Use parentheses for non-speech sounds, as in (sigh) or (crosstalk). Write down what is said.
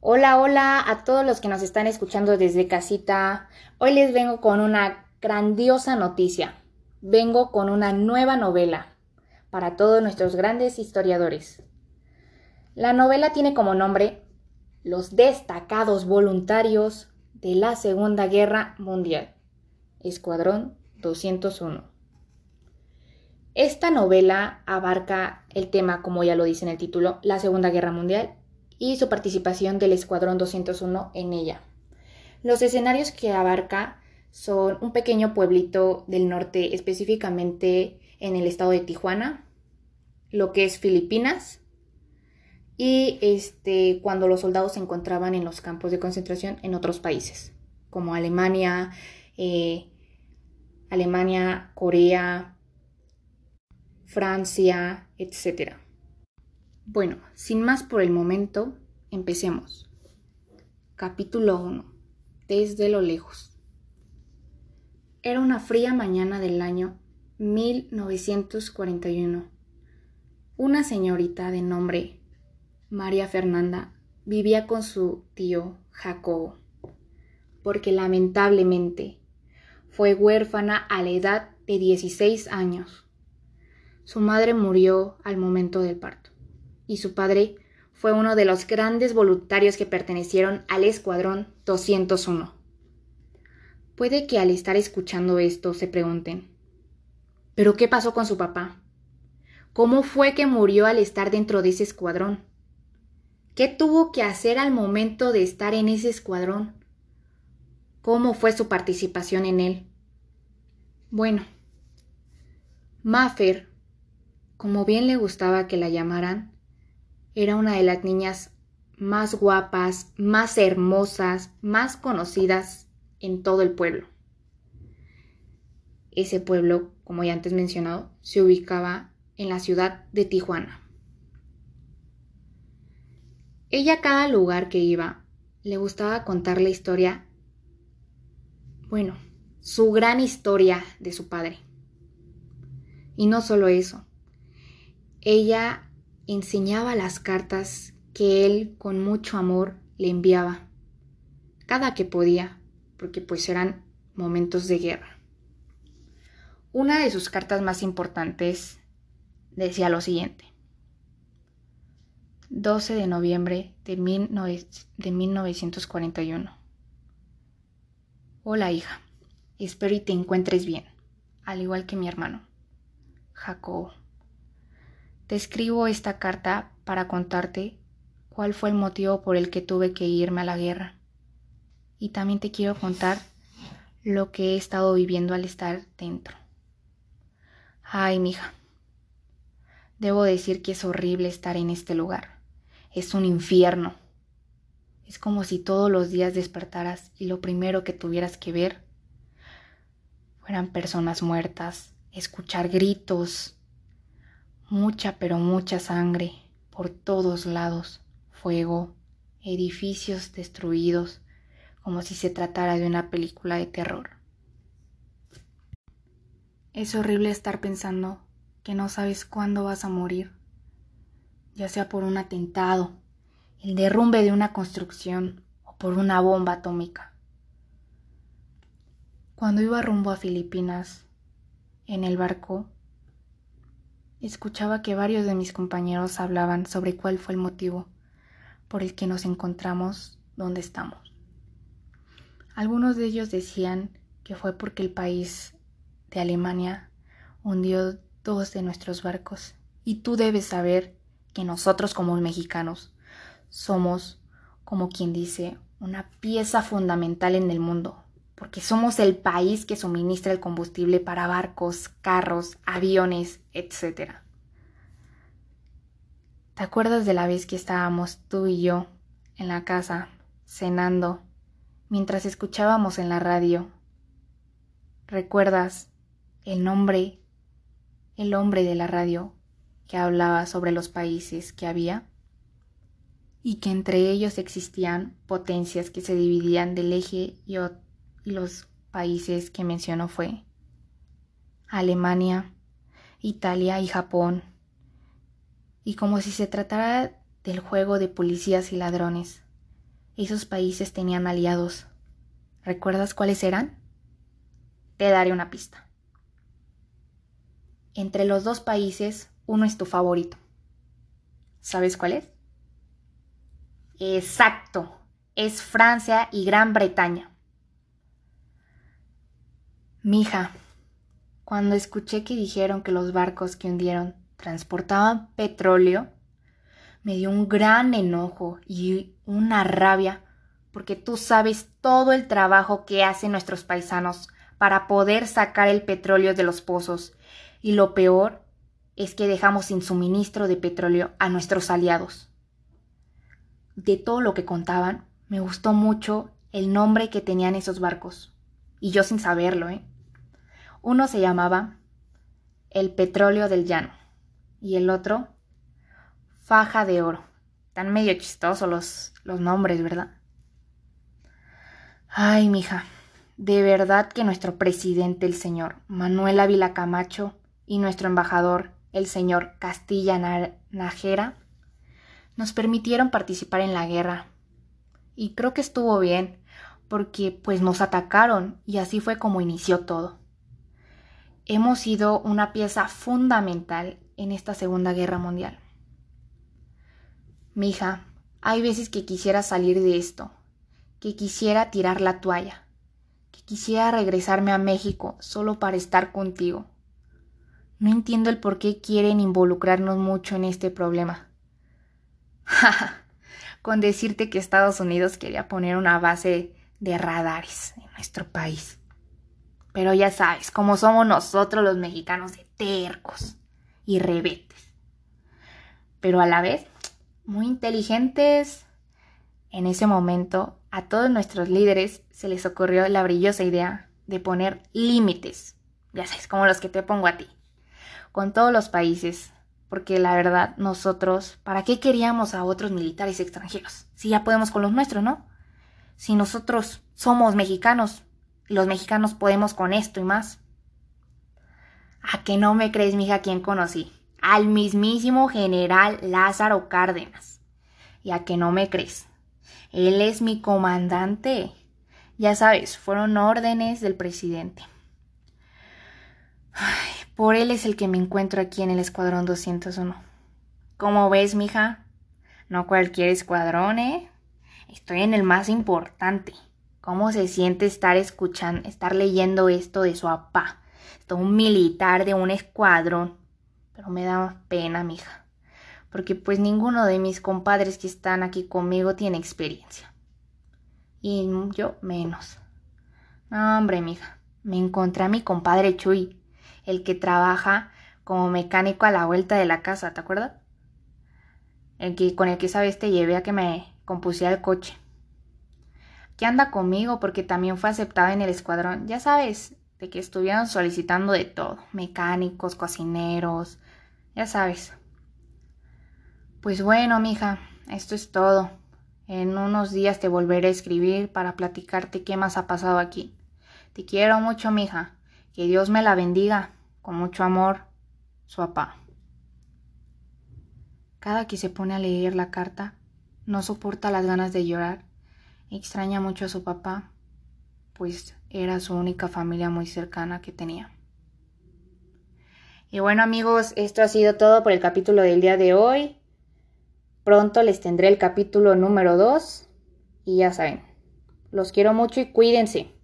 Hola, hola a todos los que nos están escuchando desde casita. Hoy les vengo con una grandiosa noticia. Vengo con una nueva novela para todos nuestros grandes historiadores. La novela tiene como nombre Los destacados voluntarios de la Segunda Guerra Mundial. Escuadrón 201. Esta novela abarca el tema, como ya lo dice en el título, la Segunda Guerra Mundial y su participación del Escuadrón 201 en ella. Los escenarios que abarca son un pequeño pueblito del norte, específicamente en el estado de Tijuana, lo que es Filipinas, y este, cuando los soldados se encontraban en los campos de concentración en otros países, como Alemania, eh, Alemania, Corea, Francia, etc. Bueno, sin más por el momento, empecemos. Capítulo 1. Desde lo lejos. Era una fría mañana del año 1941. Una señorita de nombre María Fernanda vivía con su tío Jacobo, porque lamentablemente fue huérfana a la edad de 16 años. Su madre murió al momento del parto y su padre fue uno de los grandes voluntarios que pertenecieron al Escuadrón 201. Puede que al estar escuchando esto se pregunten, ¿pero qué pasó con su papá? ¿Cómo fue que murió al estar dentro de ese escuadrón? ¿Qué tuvo que hacer al momento de estar en ese escuadrón? ¿Cómo fue su participación en él? Bueno, Maffer, como bien le gustaba que la llamaran, era una de las niñas más guapas, más hermosas, más conocidas en todo el pueblo. Ese pueblo, como ya antes mencionado, se ubicaba en la ciudad de Tijuana. Ella a cada lugar que iba le gustaba contar la historia, bueno, su gran historia de su padre. Y no solo eso, ella enseñaba las cartas que él con mucho amor le enviaba, cada que podía, porque pues eran momentos de guerra. Una de sus cartas más importantes decía lo siguiente. 12 de noviembre de, de 1941. Hola hija, espero y te encuentres bien, al igual que mi hermano, Jacobo. Te escribo esta carta para contarte cuál fue el motivo por el que tuve que irme a la guerra. Y también te quiero contar lo que he estado viviendo al estar dentro. Ay, mija. Debo decir que es horrible estar en este lugar es un infierno. Es como si todos los días despertaras y lo primero que tuvieras que ver fueran personas muertas, escuchar gritos, mucha pero mucha sangre por todos lados, fuego, edificios destruidos, como si se tratara de una película de terror. Es horrible estar pensando que no sabes cuándo vas a morir ya sea por un atentado, el derrumbe de una construcción o por una bomba atómica. Cuando iba rumbo a Filipinas, en el barco, escuchaba que varios de mis compañeros hablaban sobre cuál fue el motivo por el que nos encontramos donde estamos. Algunos de ellos decían que fue porque el país de Alemania hundió dos de nuestros barcos y tú debes saber que nosotros como mexicanos somos, como quien dice, una pieza fundamental en el mundo, porque somos el país que suministra el combustible para barcos, carros, aviones, etc. ¿Te acuerdas de la vez que estábamos tú y yo en la casa, cenando, mientras escuchábamos en la radio? ¿Recuerdas el nombre, el hombre de la radio que hablaba sobre los países que había y que entre ellos existían potencias que se dividían del eje y, los países que mencionó fue Alemania, Italia y Japón, y como si se tratara del juego de policías y ladrones, esos países tenían aliados. ¿Recuerdas cuáles eran? Te daré una pista. Entre los dos países, uno es tu favorito. ¿Sabes cuál es? Exacto, es Francia y Gran Bretaña. Mija, cuando escuché que dijeron que los barcos que hundieron transportaban petróleo, me dio un gran enojo y una rabia, porque tú sabes todo el trabajo que hacen nuestros paisanos para poder sacar el petróleo de los pozos, y lo peor es que dejamos sin suministro de petróleo a nuestros aliados. De todo lo que contaban, me gustó mucho el nombre que tenían esos barcos, y yo sin saberlo, ¿eh? Uno se llamaba El Petróleo del Llano y el otro Faja de Oro. Tan medio chistosos los, los nombres, ¿verdad? Ay, mija, de verdad que nuestro presidente, el señor Manuel Ávila Camacho, y nuestro embajador, el señor Castilla Najera, nos permitieron participar en la guerra. Y creo que estuvo bien, porque pues nos atacaron y así fue como inició todo hemos sido una pieza fundamental en esta Segunda Guerra Mundial. Mija, hay veces que quisiera salir de esto, que quisiera tirar la toalla, que quisiera regresarme a México solo para estar contigo. No entiendo el por qué quieren involucrarnos mucho en este problema. (laughs) Con decirte que Estados Unidos quería poner una base de radares en nuestro país. Pero ya sabes, como somos nosotros los mexicanos de tercos y rebetes. Pero a la vez, muy inteligentes. En ese momento, a todos nuestros líderes se les ocurrió la brillosa idea de poner límites. Ya sabes, como los que te pongo a ti. Con todos los países. Porque la verdad, nosotros, ¿para qué queríamos a otros militares extranjeros? Si ya podemos con los nuestros, ¿no? Si nosotros somos mexicanos, los mexicanos podemos con esto y más. ¿A que no me crees, mija, quién conocí? Al mismísimo general Lázaro Cárdenas. ¿Y a que no me crees? Él es mi comandante. Ya sabes, fueron órdenes del presidente. Ay, por él es el que me encuentro aquí en el Escuadrón 201. ¿Cómo ves, mija? No cualquier escuadrón, ¿eh? Estoy en el más importante. ¿Cómo se siente estar escuchando, estar leyendo esto de su papá? Esto un militar de un escuadrón. Pero me da pena, mija. Porque pues ninguno de mis compadres que están aquí conmigo tiene experiencia. Y yo menos. No, hombre, mija. Me encontré a mi compadre Chuy, el que trabaja como mecánico a la vuelta de la casa, ¿te acuerdas? El que con el que esa vez te llevé a que me compusiera el coche que anda conmigo porque también fue aceptada en el escuadrón. Ya sabes, de que estuvieron solicitando de todo, mecánicos, cocineros, ya sabes. Pues bueno, mija, esto es todo. En unos días te volveré a escribir para platicarte qué más ha pasado aquí. Te quiero mucho, mija. Que Dios me la bendiga. Con mucho amor, su papá. Cada que se pone a leer la carta, no soporta las ganas de llorar Extraña mucho a su papá, pues era su única familia muy cercana que tenía. Y bueno amigos, esto ha sido todo por el capítulo del día de hoy. Pronto les tendré el capítulo número 2 y ya saben, los quiero mucho y cuídense.